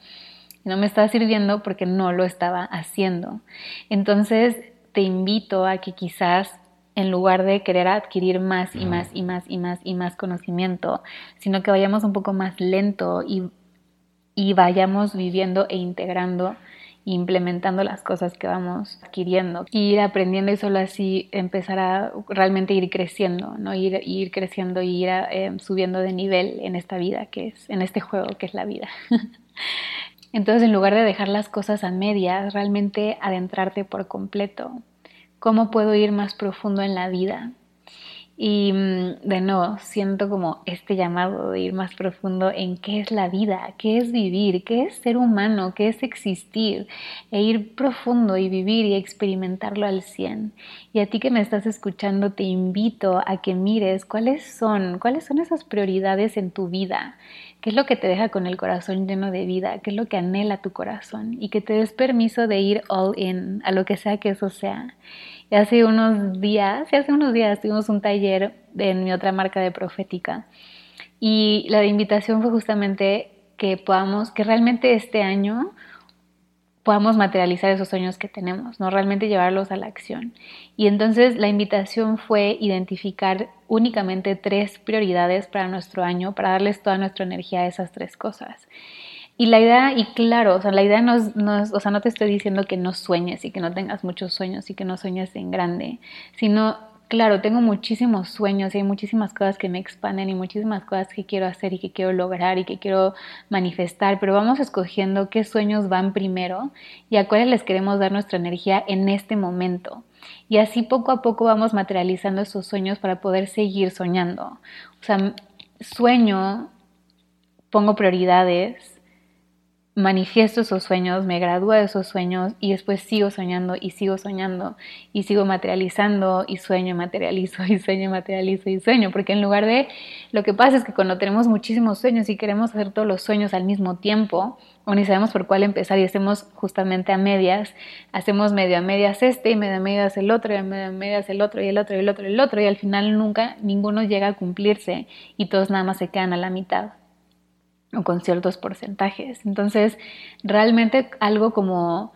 No me está sirviendo porque no lo estaba haciendo. Entonces, te invito a que quizás en lugar de querer adquirir más y más y más y más y más conocimiento, sino que vayamos un poco más lento y y vayamos viviendo e integrando implementando las cosas que vamos adquiriendo, ir aprendiendo y solo así empezar a realmente ir creciendo, ¿no? ir, ir creciendo y ir eh, subiendo de nivel en esta vida que es, en este juego que es la vida. Entonces, en lugar de dejar las cosas a medias, realmente adentrarte por completo. ¿Cómo puedo ir más profundo en la vida? Y mm, de nuevo, siento como este llamado de ir más profundo en qué es la vida, qué es vivir, qué es ser humano, qué es existir, e ir profundo y vivir y experimentarlo al 100. Y a ti que me estás escuchando, te invito a que mires cuáles son, cuáles son esas prioridades en tu vida, qué es lo que te deja con el corazón lleno de vida, qué es lo que anhela tu corazón, y que te des permiso de ir all in a lo que sea que eso sea hace unos días, hace unos días tuvimos un taller en mi otra marca de profética y la invitación fue justamente que podamos, que realmente este año podamos materializar esos sueños que tenemos, no realmente llevarlos a la acción. Y entonces la invitación fue identificar únicamente tres prioridades para nuestro año, para darles toda nuestra energía a esas tres cosas. Y la idea, y claro, o sea, la idea no es, no o sea, no te estoy diciendo que no sueñes y que no tengas muchos sueños y que no sueñes en grande, sino, claro, tengo muchísimos sueños y hay muchísimas cosas que me expanden y muchísimas cosas que quiero hacer y que quiero lograr y que quiero manifestar, pero vamos escogiendo qué sueños van primero y a cuáles les queremos dar nuestra energía en este momento. Y así poco a poco vamos materializando esos sueños para poder seguir soñando. O sea, sueño, pongo prioridades, manifiesto esos sueños, me gradúo de esos sueños y después sigo soñando y sigo soñando y sigo materializando y sueño, materializo y sueño, materializo y sueño, porque en lugar de lo que pasa es que cuando tenemos muchísimos sueños y queremos hacer todos los sueños al mismo tiempo o ni sabemos por cuál empezar y hacemos justamente a medias, hacemos medio a medias este y medio a medias el otro y medio a medias el otro y el otro y el otro y el otro y al final nunca ninguno llega a cumplirse y todos nada más se quedan a la mitad o con ciertos porcentajes. Entonces, realmente algo como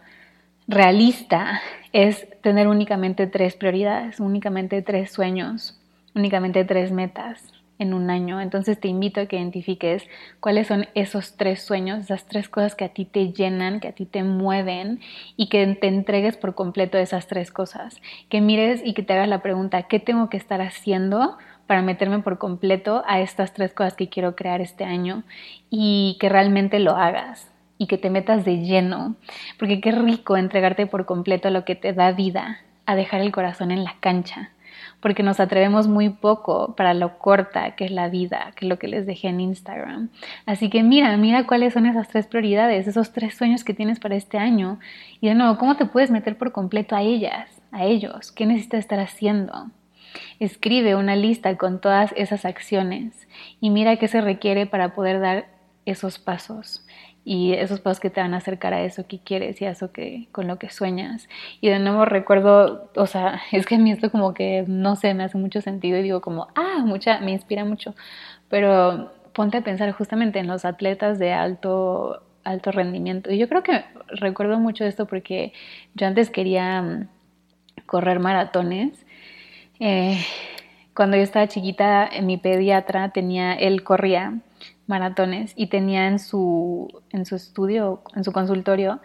realista es tener únicamente tres prioridades, únicamente tres sueños, únicamente tres metas en un año. Entonces te invito a que identifiques cuáles son esos tres sueños, esas tres cosas que a ti te llenan, que a ti te mueven y que te entregues por completo esas tres cosas. Que mires y que te hagas la pregunta, ¿qué tengo que estar haciendo para meterme por completo a estas tres cosas que quiero crear este año y que realmente lo hagas y que te metas de lleno, porque qué rico entregarte por completo a lo que te da vida, a dejar el corazón en la cancha, porque nos atrevemos muy poco para lo corta que es la vida, que es lo que les dejé en Instagram. Así que mira, mira cuáles son esas tres prioridades, esos tres sueños que tienes para este año y de nuevo, ¿cómo te puedes meter por completo a ellas, a ellos? ¿Qué necesitas estar haciendo? Escribe una lista con todas esas acciones y mira qué se requiere para poder dar esos pasos y esos pasos que te van a acercar a eso que quieres y a eso que con lo que sueñas. Y de nuevo recuerdo, o sea, es que a mí esto como que no sé, me hace mucho sentido y digo como, ah, mucha, me inspira mucho. Pero ponte a pensar justamente en los atletas de alto alto rendimiento. Y yo creo que recuerdo mucho esto porque yo antes quería mm, correr maratones eh, cuando yo estaba chiquita, mi pediatra tenía, él corría maratones y tenía en su, en su estudio, en su consultorio,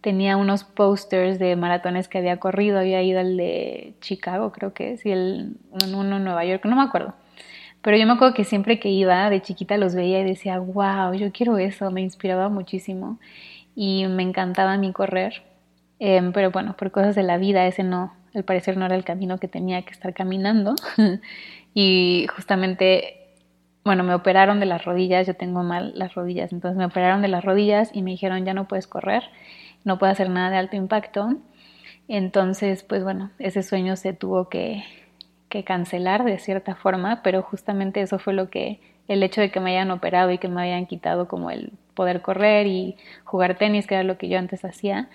tenía unos posters de maratones que había corrido, había ido al de Chicago, creo que es, y el, uno en Nueva York, no me acuerdo. Pero yo me acuerdo que siempre que iba de chiquita los veía y decía, wow, yo quiero eso, me inspiraba muchísimo y me encantaba mi correr. Em, pero bueno, por cosas de la vida ese no, al parecer no era el camino que tenía que estar caminando. y justamente bueno, me operaron de las rodillas, yo tengo mal las rodillas, entonces me operaron de las rodillas y me dijeron ya no puedes correr, no puedes hacer nada de alto impacto. Entonces, pues bueno, ese sueño se tuvo que, cancelar de cierta forma, pero justamente eso fue lo que, el hecho de que me hayan operado y que me hayan quitado como el poder correr y jugar tenis, que era lo que yo antes hacía,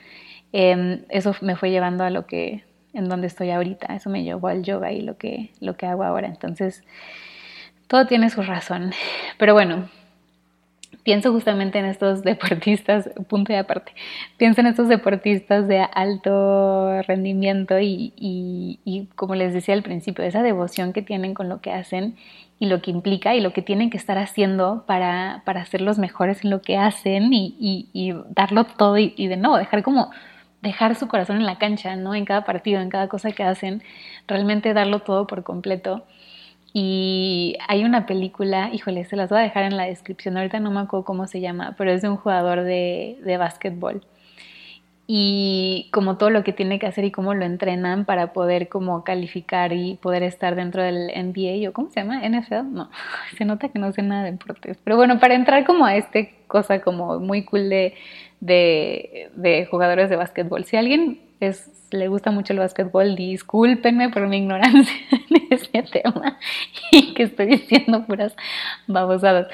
em, eso me fue llevando a lo que, en donde estoy ahorita, eso me llevó al yoga y lo que, lo que hago ahora. Entonces, todo tiene su razón. Pero bueno, pienso justamente en estos deportistas, punto y aparte, pienso en estos deportistas de alto rendimiento y, y, como les decía al principio, esa devoción que tienen con lo que hacen y lo que implica y lo que tienen que estar haciendo para, para ser los mejores en lo que hacen y, y darlo todo y, de nuevo, dejar como dejar su corazón en la cancha, ¿no? En cada partido, en cada cosa que hacen, realmente darlo todo por completo. Y hay una película, híjole, se las voy a dejar en la descripción, ahorita no me acuerdo cómo se llama, pero es de un jugador de, de básquetbol. Y como todo lo que tiene que hacer y cómo lo entrenan para poder como calificar y poder estar dentro del NBA o cómo se llama, NFL, no, se nota que no sé nada de deportes. Pero bueno, para entrar como a este cosa como muy cool de, de, de jugadores de básquetbol. Si alguien es le gusta mucho el básquetbol, discúlpenme por mi ignorancia en ese tema y que estoy diciendo puras babosadas,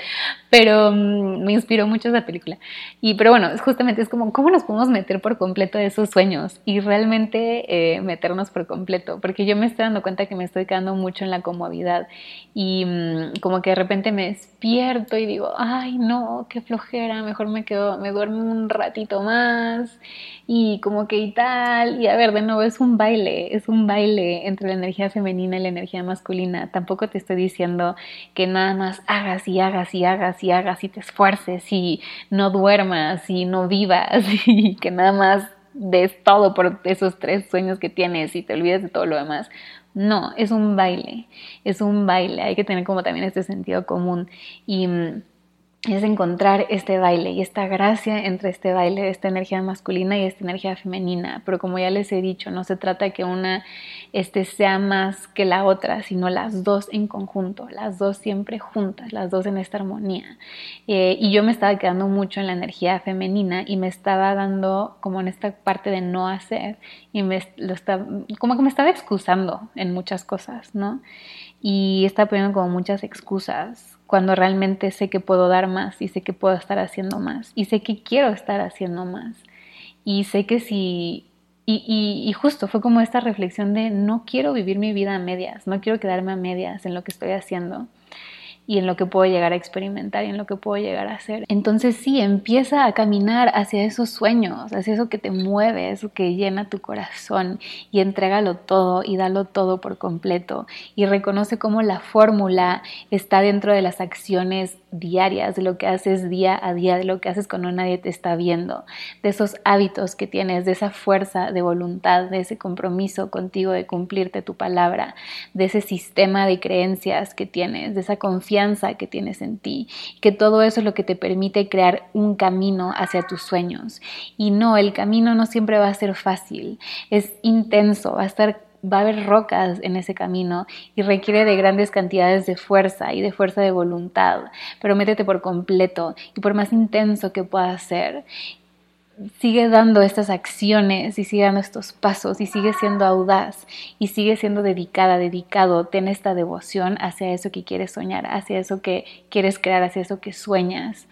pero mm, me inspiró mucho esa película. Y pero bueno, justamente es como cómo nos podemos meter por completo de esos sueños y realmente eh, meternos por completo, porque yo me estoy dando cuenta que me estoy quedando mucho en la comodidad y mm, como que de repente me despierto y digo, ay no, qué flojera, mejor me quedo, me duermo un ratito más y como que y tal, y a ver, de nuevo es un baile, es un baile entre la energía femenina y la energía masculina. Tampoco te estoy diciendo que nada más hagas y hagas y hagas y hagas y te esfuerces y no duermas y no vivas y que nada más des todo por esos tres sueños que tienes y te olvides de todo lo demás. No, es un baile, es un baile. Hay que tener como también este sentido común y mm, es encontrar este baile y esta gracia entre este baile, esta energía masculina y esta energía femenina. Pero como ya les he dicho, no se trata que una este, sea más que la otra, sino las dos en conjunto, las dos siempre juntas, las dos en esta armonía. Eh, y yo me estaba quedando mucho en la energía femenina y me estaba dando como en esta parte de no hacer y me lo estaba, como que me estaba excusando en muchas cosas, ¿no? Y estaba poniendo como muchas excusas cuando realmente sé que puedo dar más y sé que puedo estar haciendo más y sé que quiero estar haciendo más. Y sé que si y, y, justo fue como esta reflexión de no quiero vivir mi vida a medias, no quiero quedarme a medias en lo que estoy haciendo y en lo que puedo llegar a experimentar y en lo que puedo llegar a hacer. Entonces sí, empieza a caminar hacia esos sueños, hacia eso que te mueve, eso que llena tu corazón y entrégalo todo y dalo todo por completo y reconoce cómo la fórmula está dentro de las acciones diarias, de lo que haces día a día, de lo que haces cuando nadie te está viendo, de esos hábitos que tienes, de esa fuerza de voluntad, de ese compromiso contigo de cumplirte tu palabra, de ese sistema de creencias que tienes, de esa confianza que tienes en ti, que todo eso es lo que te permite crear un camino hacia tus sueños. Y no, el camino no siempre va a ser fácil, es intenso, va a estar va a haber rocas en ese camino y requiere de grandes cantidades de fuerza y de fuerza de voluntad, pero métete por completo y por más intenso que pueda ser, sigue dando estas acciones y sigue dando estos pasos y sigue siendo audaz y sigue siendo dedicada, dedicado, ten esta devoción hacia eso que quieres soñar, hacia eso que quieres crear, hacia eso que sueñas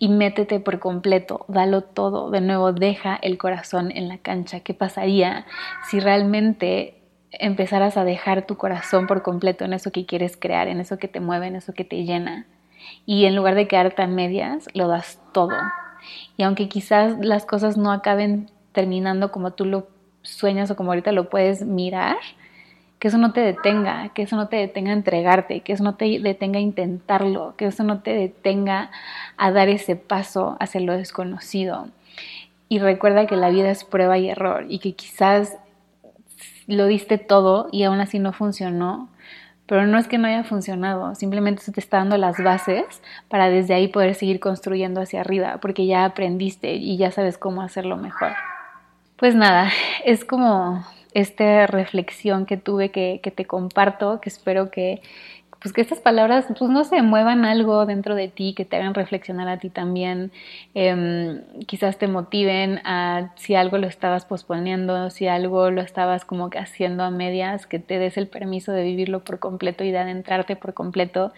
y métete por completo, dalo todo, de nuevo deja el corazón en la cancha. ¿Qué pasaría si realmente empezaras a dejar tu corazón por completo en eso que quieres crear, en eso que te mueve, en eso que te llena. Y en lugar de quedarte a medias, lo das todo. Y aunque quizás las cosas no acaben terminando como tú lo sueñas o como ahorita lo puedes mirar, que eso no te detenga, que eso no te detenga a entregarte, que eso no te detenga a intentarlo, que eso no te detenga a dar ese paso hacia lo desconocido. Y recuerda que la vida es prueba y error y que quizás lo diste todo y aún así no funcionó, pero no es que no haya funcionado, simplemente se te está dando las bases para desde ahí poder seguir construyendo hacia arriba, porque ya aprendiste y ya sabes cómo hacerlo mejor. Pues nada, es como esta reflexión que tuve que, que te comparto, que espero que, pues que estas palabras, pues no se muevan algo dentro de ti, que te hagan reflexionar a ti también, em, quizás te motiven a si algo lo estabas posponiendo, si algo lo estabas como que haciendo a medias, que te des el permiso de vivirlo por completo y de adentrarte por completo.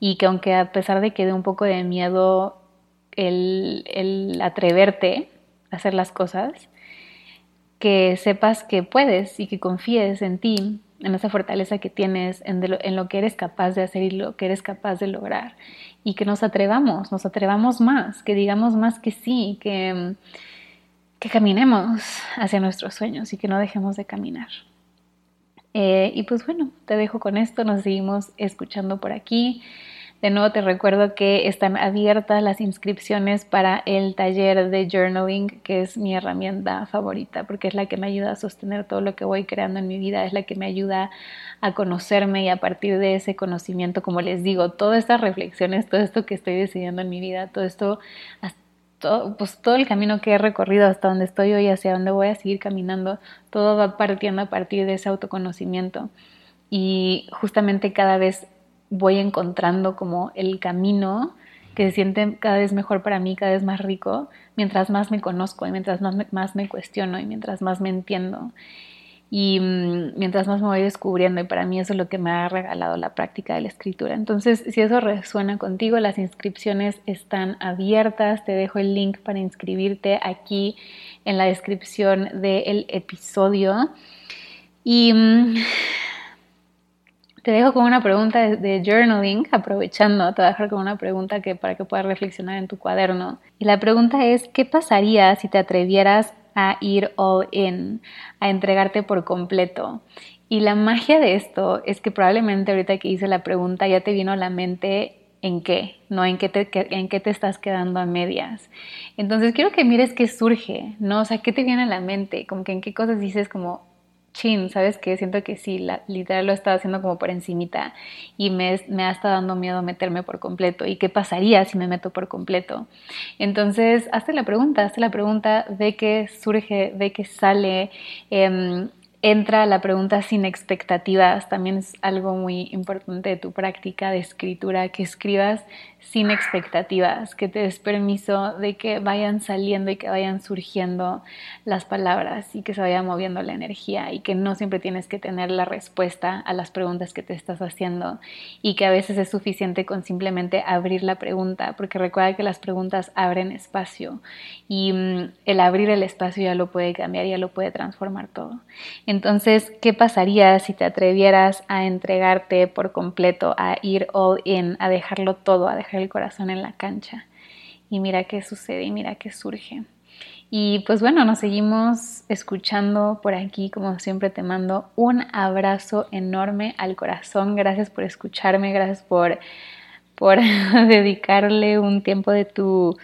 Y que aunque a pesar de que dé un poco de miedo el, el atreverte a hacer las cosas, que sepas que puedes y que confíes en ti en esa fortaleza que tienes, en, lo, en, lo, que eres capaz de hacer y lo que eres capaz de lograr. Y que nos atrevamos, nos atrevamos más, que digamos más que sí, que, que caminemos hacia nuestros sueños y que no dejemos de caminar. Eh, y pues bueno, te dejo con esto, nos seguimos escuchando por aquí. De nuevo te recuerdo que están abiertas las inscripciones para el taller de journaling, que es mi herramienta favorita, porque es la que me ayuda a sostener todo lo que voy creando en mi vida, es la que me ayuda a conocerme y a partir de ese conocimiento, como les digo, todas estas reflexiones, todo esto que estoy decidiendo en mi vida, todo esto, todo, pues todo el camino que he recorrido hasta donde estoy hoy, hacia donde voy a seguir caminando, todo va partiendo a partir de ese autoconocimiento. Y justamente cada vez voy encontrando como el camino que se siente cada vez mejor para mí, cada vez más rico, mientras más me conozco y mientras más me, más cuestiono y mientras más me entiendo y mm, mientras más me voy descubriendo y para mí eso es lo que me ha regalado la práctica de la escritura. Entonces, si eso resuena contigo, las inscripciones están abiertas, te dejo el link para inscribirte aquí en la descripción del episodio. Y mm, te dejo con una pregunta de, journaling, aprovechando, te voy a dejar con una pregunta que para que puedas reflexionar en tu cuaderno. Y la pregunta es, ¿qué pasaría si te atrevieras a ir all in, a entregarte por completo? Y la magia de esto es que probablemente ahorita que hice la pregunta ya te vino a la mente en qué, no en qué te, en qué te estás quedando a medias. Entonces quiero que mires qué surge, ¿no? O sea, qué te viene a la mente, como que en qué cosas dices como, chin, ¿sabes qué? Siento que sí, literal lo estaba haciendo como por encimita y me, ha estado dando miedo meterme por completo. ¿Y qué pasaría si me meto por completo? Entonces, hazte la pregunta, hazte la pregunta de qué surge, de qué sale. Eh, entra la pregunta sin expectativas, también es algo muy importante de tu práctica de escritura, que escribas sin expectativas, que te des permiso de que vayan saliendo y que vayan surgiendo las palabras y que se vaya moviendo la energía y que no siempre tienes que tener la respuesta a las preguntas que te estás haciendo y que a veces es suficiente con simplemente abrir la pregunta, porque recuerda que las preguntas abren espacio y mm, el abrir el espacio ya lo puede cambiar, ya lo puede transformar todo. Entonces, ¿qué pasaría si te atrevieras a entregarte por completo, a ir all in, a dejarlo todo, a el corazón en la cancha? Y mira qué sucede y mira qué surge. Y pues bueno, nos seguimos escuchando por aquí. Como siempre te mando un abrazo enorme al corazón. Gracias por escucharme, gracias por, por dedicarle un tiempo de tu,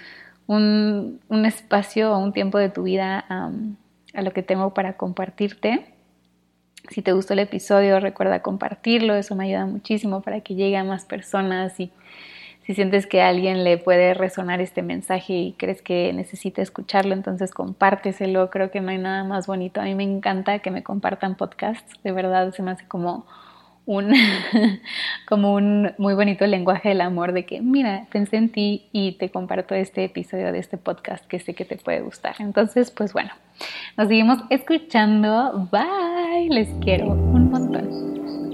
un, espacio o un tiempo de tu vida a lo que tengo para compartirte. Si te gustó el episodio, recuerda compartirlo, eso me ayuda muchísimo para que llegue a más personas y si sientes que a alguien le puede resonar este mensaje y crees que necesita escucharlo, entonces compárteselo. Creo que no hay nada más bonito. A mí me encanta que me compartan podcasts. De verdad, se me hace como un, como un muy bonito lenguaje del amor de que, mira, pensé en ti y te comparto este episodio de este podcast que sé que te puede gustar. Entonces, pues bueno, nos seguimos escuchando. Bye, les quiero un montón.